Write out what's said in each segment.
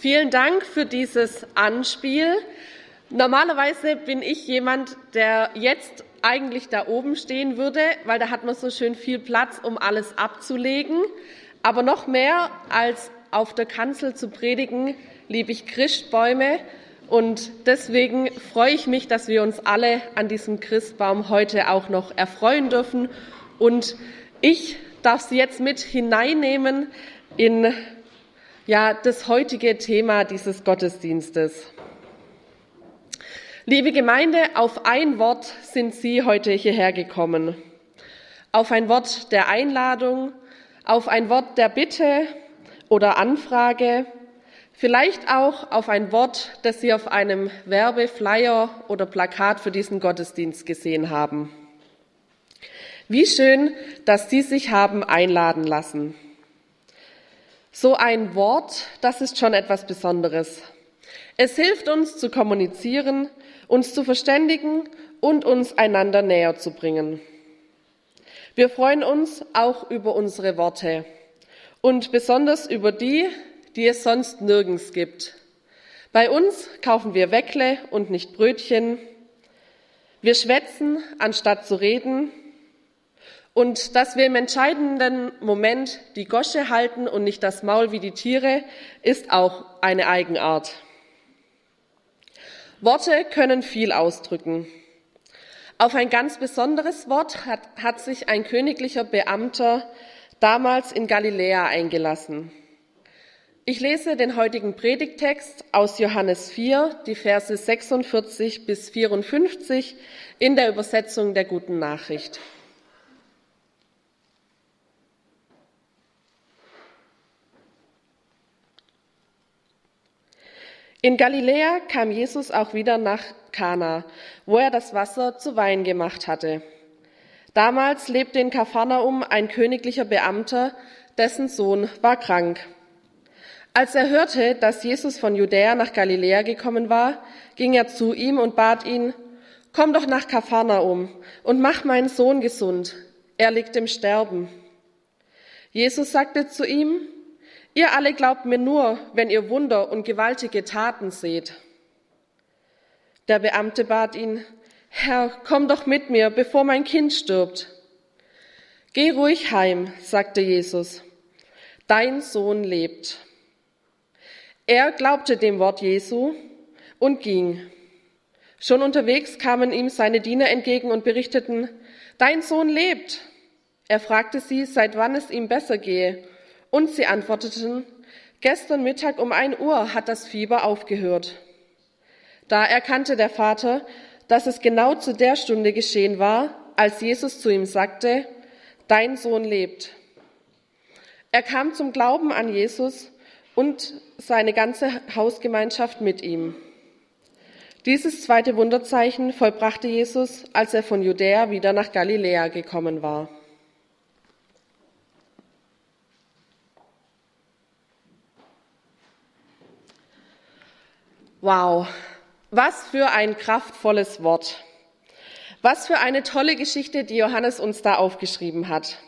Vielen Dank für dieses Anspiel. Normalerweise bin ich jemand, der jetzt eigentlich da oben stehen würde, weil da hat man so schön viel Platz, um alles abzulegen. Aber noch mehr als auf der Kanzel zu predigen, liebe ich Christbäume. Und deswegen freue ich mich, dass wir uns alle an diesem Christbaum heute auch noch erfreuen dürfen. Und ich darf Sie jetzt mit hineinnehmen in ja, das heutige Thema dieses Gottesdienstes. Liebe Gemeinde, auf ein Wort sind Sie heute hierher gekommen. Auf ein Wort der Einladung, auf ein Wort der Bitte oder Anfrage, vielleicht auch auf ein Wort, das Sie auf einem Werbeflyer oder Plakat für diesen Gottesdienst gesehen haben. Wie schön, dass Sie sich haben einladen lassen. So ein Wort, das ist schon etwas Besonderes. Es hilft uns zu kommunizieren, uns zu verständigen und uns einander näher zu bringen. Wir freuen uns auch über unsere Worte und besonders über die, die es sonst nirgends gibt. Bei uns kaufen wir Weckle und nicht Brötchen. Wir schwätzen, anstatt zu reden. Und dass wir im entscheidenden Moment die Gosche halten und nicht das Maul wie die Tiere, ist auch eine Eigenart. Worte können viel ausdrücken. Auf ein ganz besonderes Wort hat, hat sich ein königlicher Beamter damals in Galiläa eingelassen. Ich lese den heutigen Predigtext aus Johannes 4, die Verse 46 bis 54 in der Übersetzung der guten Nachricht. In Galiläa kam Jesus auch wieder nach Kana, wo er das Wasser zu Wein gemacht hatte. Damals lebte in Kapharnaum ein königlicher Beamter, dessen Sohn war krank. Als er hörte, dass Jesus von Judäa nach Galiläa gekommen war, ging er zu ihm und bat ihn, Komm doch nach Kapharnaum und mach meinen Sohn gesund. Er liegt im Sterben. Jesus sagte zu ihm, Ihr alle glaubt mir nur, wenn ihr Wunder und gewaltige Taten seht. Der Beamte bat ihn, Herr, komm doch mit mir, bevor mein Kind stirbt. Geh ruhig heim, sagte Jesus. Dein Sohn lebt. Er glaubte dem Wort Jesu und ging. Schon unterwegs kamen ihm seine Diener entgegen und berichteten, Dein Sohn lebt. Er fragte sie, seit wann es ihm besser gehe. Und sie antworteten, gestern Mittag um ein Uhr hat das Fieber aufgehört. Da erkannte der Vater, dass es genau zu der Stunde geschehen war, als Jesus zu ihm sagte, dein Sohn lebt. Er kam zum Glauben an Jesus und seine ganze Hausgemeinschaft mit ihm. Dieses zweite Wunderzeichen vollbrachte Jesus, als er von Judäa wieder nach Galiläa gekommen war. Wow, was für ein kraftvolles Wort. Was für eine tolle Geschichte, die Johannes uns da aufgeschrieben hat.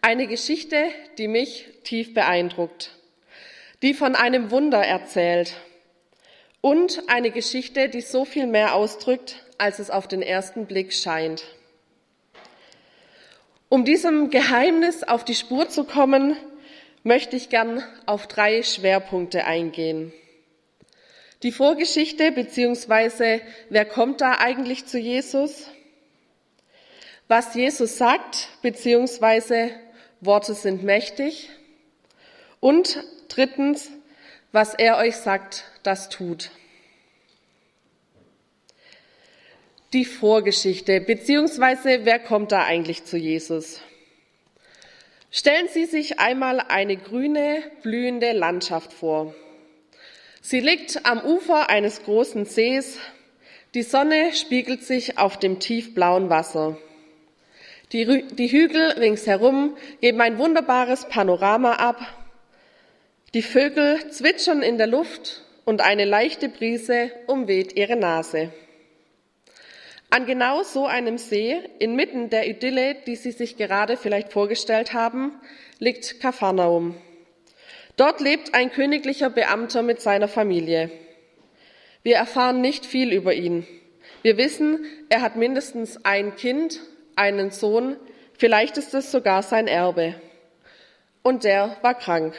Eine Geschichte, die mich tief beeindruckt, die von einem Wunder erzählt und eine Geschichte, die so viel mehr ausdrückt, als es auf den ersten Blick scheint. Um diesem Geheimnis auf die Spur zu kommen, möchte ich gern auf drei Schwerpunkte eingehen. Die Vorgeschichte beziehungsweise wer kommt da eigentlich zu Jesus? Was Jesus sagt beziehungsweise Worte sind mächtig. Und drittens, was er euch sagt, das tut. Die Vorgeschichte beziehungsweise wer kommt da eigentlich zu Jesus? Stellen Sie sich einmal eine grüne, blühende Landschaft vor. Sie liegt am Ufer eines großen Sees. Die Sonne spiegelt sich auf dem tiefblauen Wasser. Die, die Hügel ringsherum geben ein wunderbares Panorama ab. Die Vögel zwitschern in der Luft und eine leichte Brise umweht ihre Nase. An genau so einem See, inmitten der Idylle, die Sie sich gerade vielleicht vorgestellt haben, liegt Kapharnaum. Dort lebt ein königlicher Beamter mit seiner Familie. Wir erfahren nicht viel über ihn. Wir wissen, er hat mindestens ein Kind, einen Sohn, vielleicht ist es sogar sein Erbe. Und der war krank.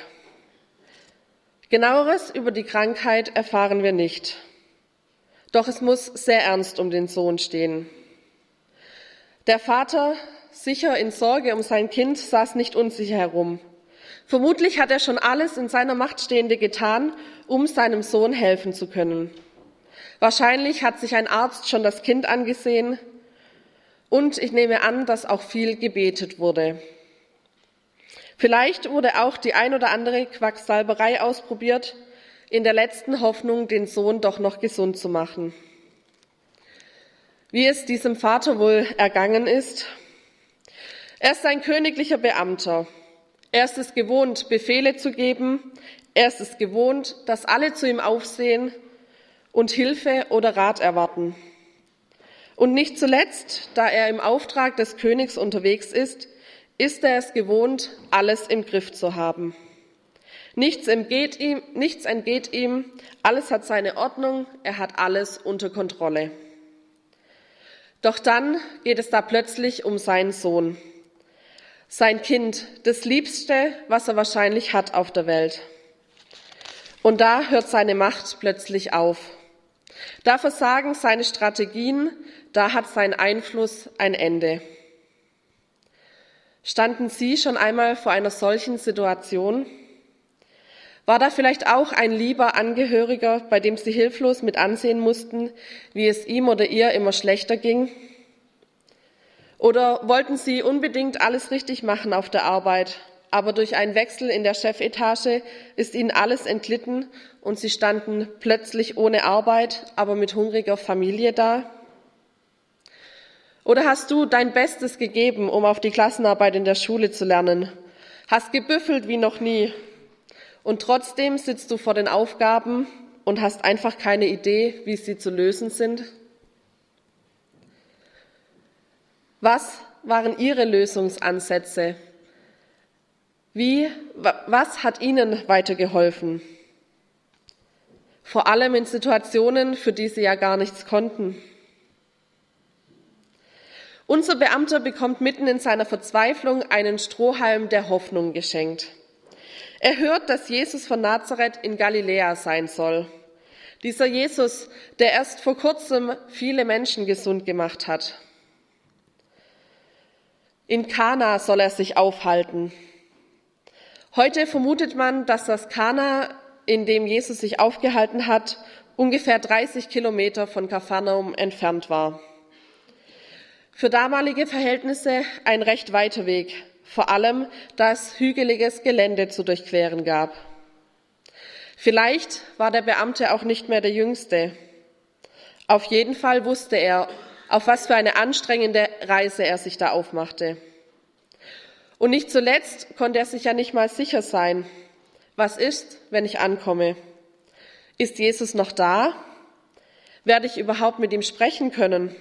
Genaueres über die Krankheit erfahren wir nicht. Doch es muss sehr ernst um den Sohn stehen. Der Vater, sicher in Sorge um sein Kind, saß nicht unsicher herum. Vermutlich hat er schon alles in seiner Macht Stehende getan, um seinem Sohn helfen zu können. Wahrscheinlich hat sich ein Arzt schon das Kind angesehen und ich nehme an, dass auch viel gebetet wurde. Vielleicht wurde auch die ein oder andere Quacksalberei ausprobiert, in der letzten Hoffnung, den Sohn doch noch gesund zu machen. Wie es diesem Vater wohl ergangen ist, er ist ein königlicher Beamter. Er ist es gewohnt, Befehle zu geben. Er ist es gewohnt, dass alle zu ihm aufsehen und Hilfe oder Rat erwarten. Und nicht zuletzt, da er im Auftrag des Königs unterwegs ist, ist er es gewohnt, alles im Griff zu haben. Nichts entgeht ihm, nichts entgeht ihm, alles hat seine Ordnung, er hat alles unter Kontrolle. Doch dann geht es da plötzlich um seinen Sohn sein Kind, das Liebste, was er wahrscheinlich hat auf der Welt. Und da hört seine Macht plötzlich auf. Da versagen seine Strategien, da hat sein Einfluss ein Ende. Standen Sie schon einmal vor einer solchen Situation? War da vielleicht auch ein lieber Angehöriger, bei dem Sie hilflos mit ansehen mussten, wie es ihm oder ihr immer schlechter ging? Oder wollten Sie unbedingt alles richtig machen auf der Arbeit, aber durch einen Wechsel in der Chefetage ist Ihnen alles entglitten und Sie standen plötzlich ohne Arbeit, aber mit hungriger Familie da? Oder hast du dein Bestes gegeben, um auf die Klassenarbeit in der Schule zu lernen? Hast gebüffelt wie noch nie. Und trotzdem sitzt du vor den Aufgaben und hast einfach keine Idee, wie sie zu lösen sind? Was waren Ihre Lösungsansätze? Wie, was hat Ihnen weitergeholfen? Vor allem in Situationen, für die Sie ja gar nichts konnten. Unser Beamter bekommt mitten in seiner Verzweiflung einen Strohhalm der Hoffnung geschenkt. Er hört, dass Jesus von Nazareth in Galiläa sein soll. Dieser Jesus, der erst vor kurzem viele Menschen gesund gemacht hat. In Kana soll er sich aufhalten. Heute vermutet man, dass das Kana, in dem Jesus sich aufgehalten hat, ungefähr 30 Kilometer von Kapharnaum entfernt war. Für damalige Verhältnisse ein recht weiter Weg, vor allem da es hügeliges Gelände zu durchqueren gab. Vielleicht war der Beamte auch nicht mehr der Jüngste. Auf jeden Fall wusste er, auf was für eine anstrengende Reise er sich da aufmachte. Und nicht zuletzt konnte er sich ja nicht mal sicher sein, was ist, wenn ich ankomme? Ist Jesus noch da? Werde ich überhaupt mit ihm sprechen können?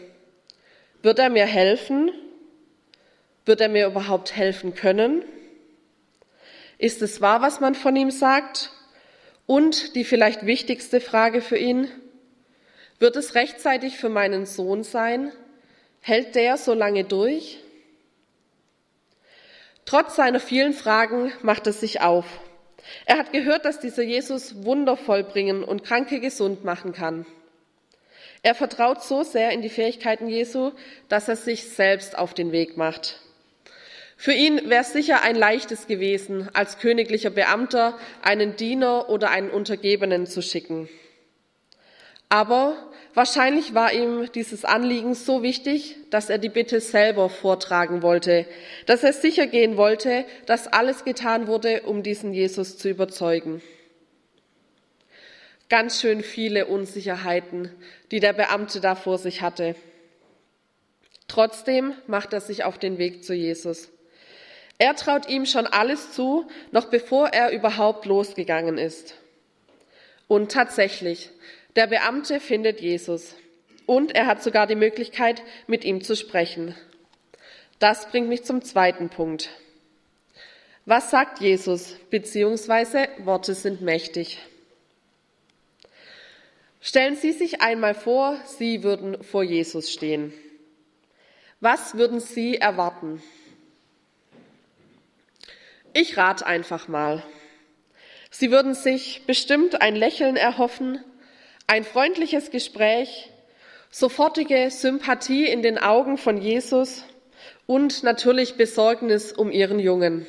Wird er mir helfen? Wird er mir überhaupt helfen können? Ist es wahr, was man von ihm sagt? Und die vielleicht wichtigste Frage für ihn, wird es rechtzeitig für meinen Sohn sein? Hält der so lange durch? Trotz seiner vielen Fragen macht er sich auf. Er hat gehört, dass dieser Jesus Wunder vollbringen und Kranke gesund machen kann. Er vertraut so sehr in die Fähigkeiten Jesu, dass er sich selbst auf den Weg macht. Für ihn wäre es sicher ein leichtes gewesen, als königlicher Beamter einen Diener oder einen Untergebenen zu schicken. Aber wahrscheinlich war ihm dieses Anliegen so wichtig, dass er die Bitte selber vortragen wollte, dass er sicher gehen wollte, dass alles getan wurde, um diesen Jesus zu überzeugen. Ganz schön viele Unsicherheiten, die der Beamte da vor sich hatte. Trotzdem macht er sich auf den Weg zu Jesus. Er traut ihm schon alles zu, noch bevor er überhaupt losgegangen ist. Und tatsächlich, der Beamte findet Jesus und er hat sogar die Möglichkeit, mit ihm zu sprechen. Das bringt mich zum zweiten Punkt. Was sagt Jesus? Beziehungsweise Worte sind mächtig. Stellen Sie sich einmal vor, Sie würden vor Jesus stehen. Was würden Sie erwarten? Ich rate einfach mal. Sie würden sich bestimmt ein Lächeln erhoffen, ein freundliches Gespräch, sofortige Sympathie in den Augen von Jesus und natürlich Besorgnis um ihren Jungen.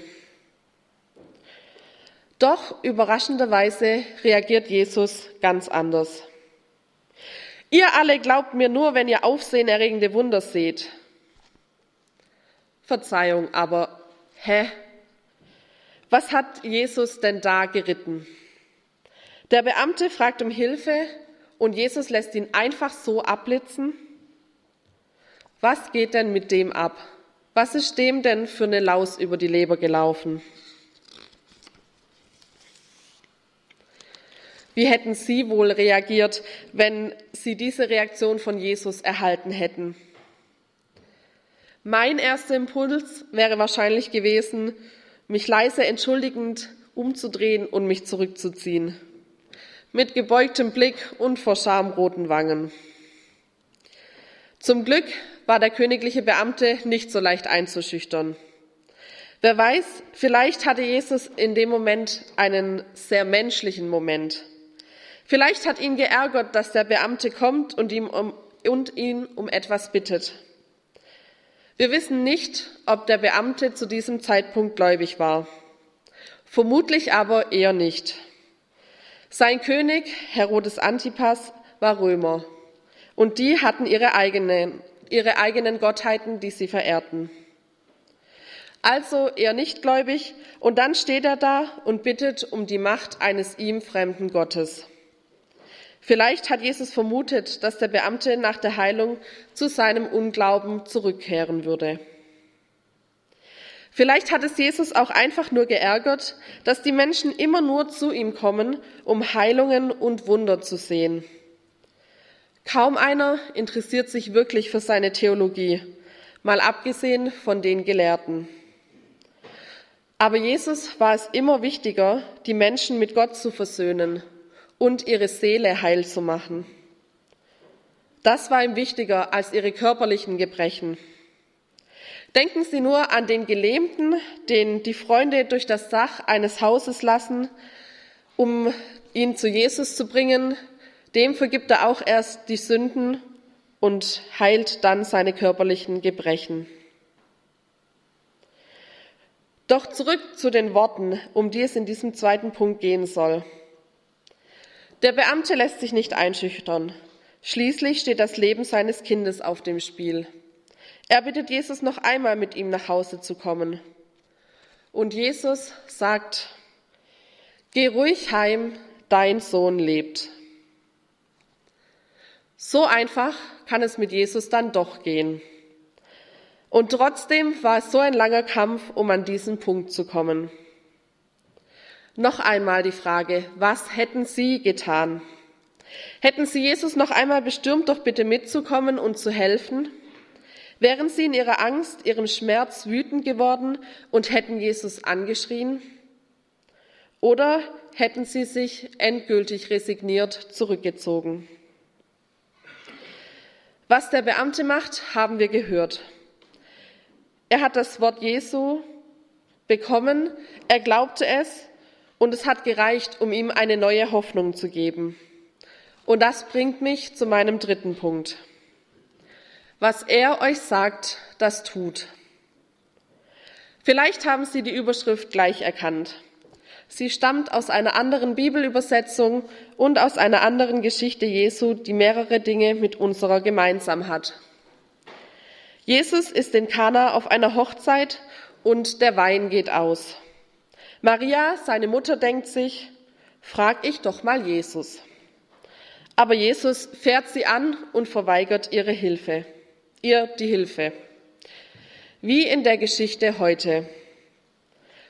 Doch überraschenderweise reagiert Jesus ganz anders. Ihr alle glaubt mir nur, wenn ihr aufsehenerregende Wunder seht. Verzeihung, aber hä? Was hat Jesus denn da geritten? Der Beamte fragt um Hilfe und Jesus lässt ihn einfach so abblitzen. Was geht denn mit dem ab? Was ist dem denn für eine Laus über die Leber gelaufen? Wie hätten Sie wohl reagiert, wenn Sie diese Reaktion von Jesus erhalten hätten? Mein erster Impuls wäre wahrscheinlich gewesen, mich leise entschuldigend umzudrehen und mich zurückzuziehen. Mit gebeugtem Blick und vor schamroten Wangen. Zum Glück war der königliche Beamte nicht so leicht einzuschüchtern. Wer weiß, vielleicht hatte Jesus in dem Moment einen sehr menschlichen Moment. Vielleicht hat ihn geärgert, dass der Beamte kommt und, ihm um, und ihn um etwas bittet. Wir wissen nicht, ob der Beamte zu diesem Zeitpunkt gläubig war. Vermutlich aber eher nicht. Sein König, Herodes Antipas, war Römer. Und die hatten ihre eigenen, ihre eigenen Gottheiten, die sie verehrten. Also eher nicht gläubig, und dann steht er da und bittet um die Macht eines ihm fremden Gottes. Vielleicht hat Jesus vermutet, dass der Beamte nach der Heilung zu seinem Unglauben zurückkehren würde. Vielleicht hat es Jesus auch einfach nur geärgert, dass die Menschen immer nur zu ihm kommen, um Heilungen und Wunder zu sehen. Kaum einer interessiert sich wirklich für seine Theologie, mal abgesehen von den Gelehrten. Aber Jesus war es immer wichtiger, die Menschen mit Gott zu versöhnen und ihre Seele heil zu machen. Das war ihm wichtiger als ihre körperlichen Gebrechen. Denken Sie nur an den Gelähmten, den die Freunde durch das Dach eines Hauses lassen, um ihn zu Jesus zu bringen. Dem vergibt er auch erst die Sünden und heilt dann seine körperlichen Gebrechen. Doch zurück zu den Worten, um die es in diesem zweiten Punkt gehen soll. Der Beamte lässt sich nicht einschüchtern. Schließlich steht das Leben seines Kindes auf dem Spiel. Er bittet Jesus noch einmal mit ihm nach Hause zu kommen. Und Jesus sagt, Geh ruhig heim, dein Sohn lebt. So einfach kann es mit Jesus dann doch gehen. Und trotzdem war es so ein langer Kampf, um an diesen Punkt zu kommen. Noch einmal die Frage, was hätten Sie getan? Hätten Sie Jesus noch einmal bestürmt, doch bitte mitzukommen und zu helfen? Wären Sie in Ihrer Angst, Ihrem Schmerz wütend geworden und hätten Jesus angeschrien? Oder hätten Sie sich endgültig resigniert zurückgezogen? Was der Beamte macht, haben wir gehört. Er hat das Wort Jesu bekommen, er glaubte es und es hat gereicht, um ihm eine neue Hoffnung zu geben. Und das bringt mich zu meinem dritten Punkt. Was er euch sagt, das tut. Vielleicht haben Sie die Überschrift gleich erkannt. Sie stammt aus einer anderen Bibelübersetzung und aus einer anderen Geschichte Jesu, die mehrere Dinge mit unserer gemeinsam hat. Jesus ist in Kana auf einer Hochzeit und der Wein geht aus. Maria, seine Mutter, denkt sich, frag ich doch mal Jesus. Aber Jesus fährt sie an und verweigert ihre Hilfe, ihr die Hilfe. Wie in der Geschichte heute.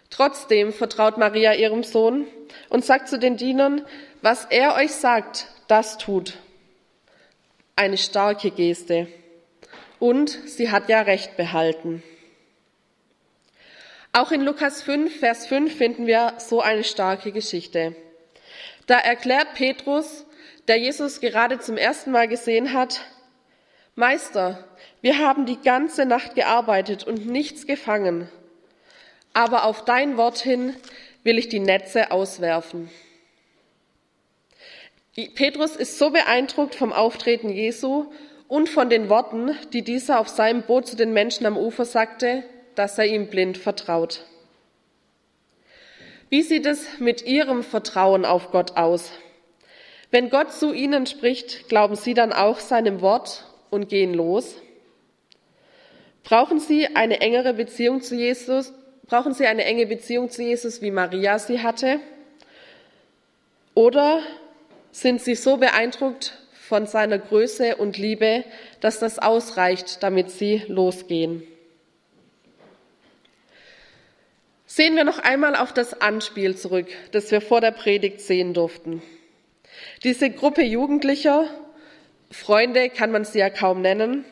Trotzdem vertraut Maria ihrem Sohn und sagt zu den Dienern, was er euch sagt, das tut. Eine starke Geste. Und sie hat ja recht behalten. Auch in Lukas 5, Vers 5 finden wir so eine starke Geschichte. Da erklärt Petrus, der Jesus gerade zum ersten Mal gesehen hat, Meister, wir haben die ganze Nacht gearbeitet und nichts gefangen. Aber auf dein Wort hin will ich die Netze auswerfen. Petrus ist so beeindruckt vom Auftreten Jesu und von den Worten, die dieser auf seinem Boot zu den Menschen am Ufer sagte, dass er ihm blind vertraut. Wie sieht es mit Ihrem Vertrauen auf Gott aus? Wenn Gott zu Ihnen spricht, glauben Sie dann auch seinem Wort und gehen los? Brauchen Sie eine engere Beziehung zu Jesus? Brauchen Sie eine enge Beziehung zu Jesus, wie Maria sie hatte? Oder sind Sie so beeindruckt von seiner Größe und Liebe, dass das ausreicht, damit Sie losgehen? Sehen wir noch einmal auf das Anspiel zurück, das wir vor der Predigt sehen durften. Diese Gruppe Jugendlicher, Freunde kann man sie ja kaum nennen,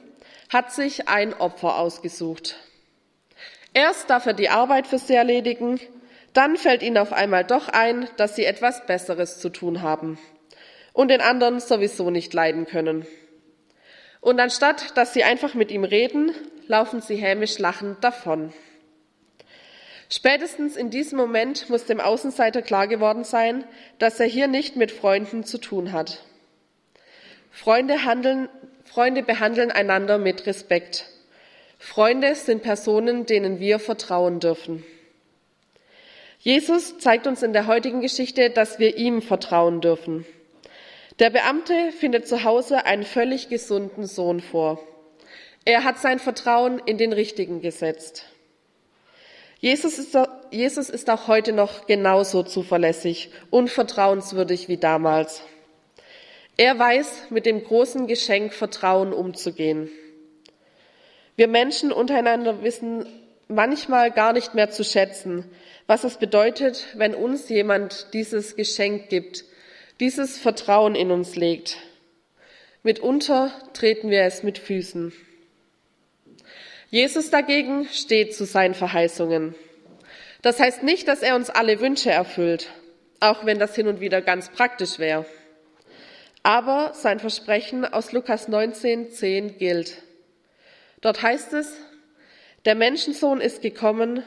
hat sich ein Opfer ausgesucht. Erst darf er die Arbeit für sie erledigen, dann fällt ihnen auf einmal doch ein, dass sie etwas Besseres zu tun haben und den anderen sowieso nicht leiden können. Und anstatt dass sie einfach mit ihm reden, laufen sie hämisch lachend davon. Spätestens in diesem Moment muss dem Außenseiter klar geworden sein, dass er hier nicht mit Freunden zu tun hat. Freunde, handeln, Freunde behandeln einander mit Respekt. Freunde sind Personen, denen wir vertrauen dürfen. Jesus zeigt uns in der heutigen Geschichte, dass wir ihm vertrauen dürfen. Der Beamte findet zu Hause einen völlig gesunden Sohn vor. Er hat sein Vertrauen in den Richtigen gesetzt. Jesus ist, Jesus ist auch heute noch genauso zuverlässig und vertrauenswürdig wie damals. Er weiß, mit dem großen Geschenk Vertrauen umzugehen. Wir Menschen untereinander wissen manchmal gar nicht mehr zu schätzen, was es bedeutet, wenn uns jemand dieses Geschenk gibt, dieses Vertrauen in uns legt. Mitunter treten wir es mit Füßen. Jesus dagegen steht zu seinen Verheißungen. Das heißt nicht, dass er uns alle Wünsche erfüllt, auch wenn das hin und wieder ganz praktisch wäre. Aber sein Versprechen aus Lukas 19, 10 gilt. Dort heißt es, der Menschensohn ist gekommen,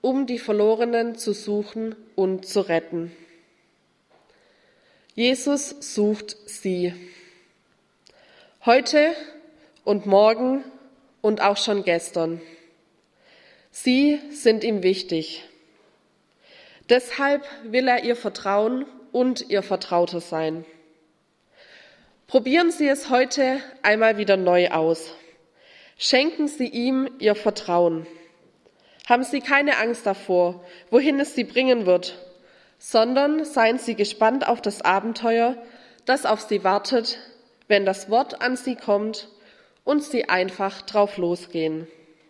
um die Verlorenen zu suchen und zu retten. Jesus sucht sie. Heute und morgen und auch schon gestern. Sie sind ihm wichtig. Deshalb will er ihr vertrauen und ihr Vertrauter sein. Probieren Sie es heute einmal wieder neu aus. Schenken Sie ihm Ihr Vertrauen. Haben Sie keine Angst davor, wohin es Sie bringen wird, sondern seien Sie gespannt auf das Abenteuer, das auf Sie wartet, wenn das Wort an Sie kommt und sie einfach drauf losgehen.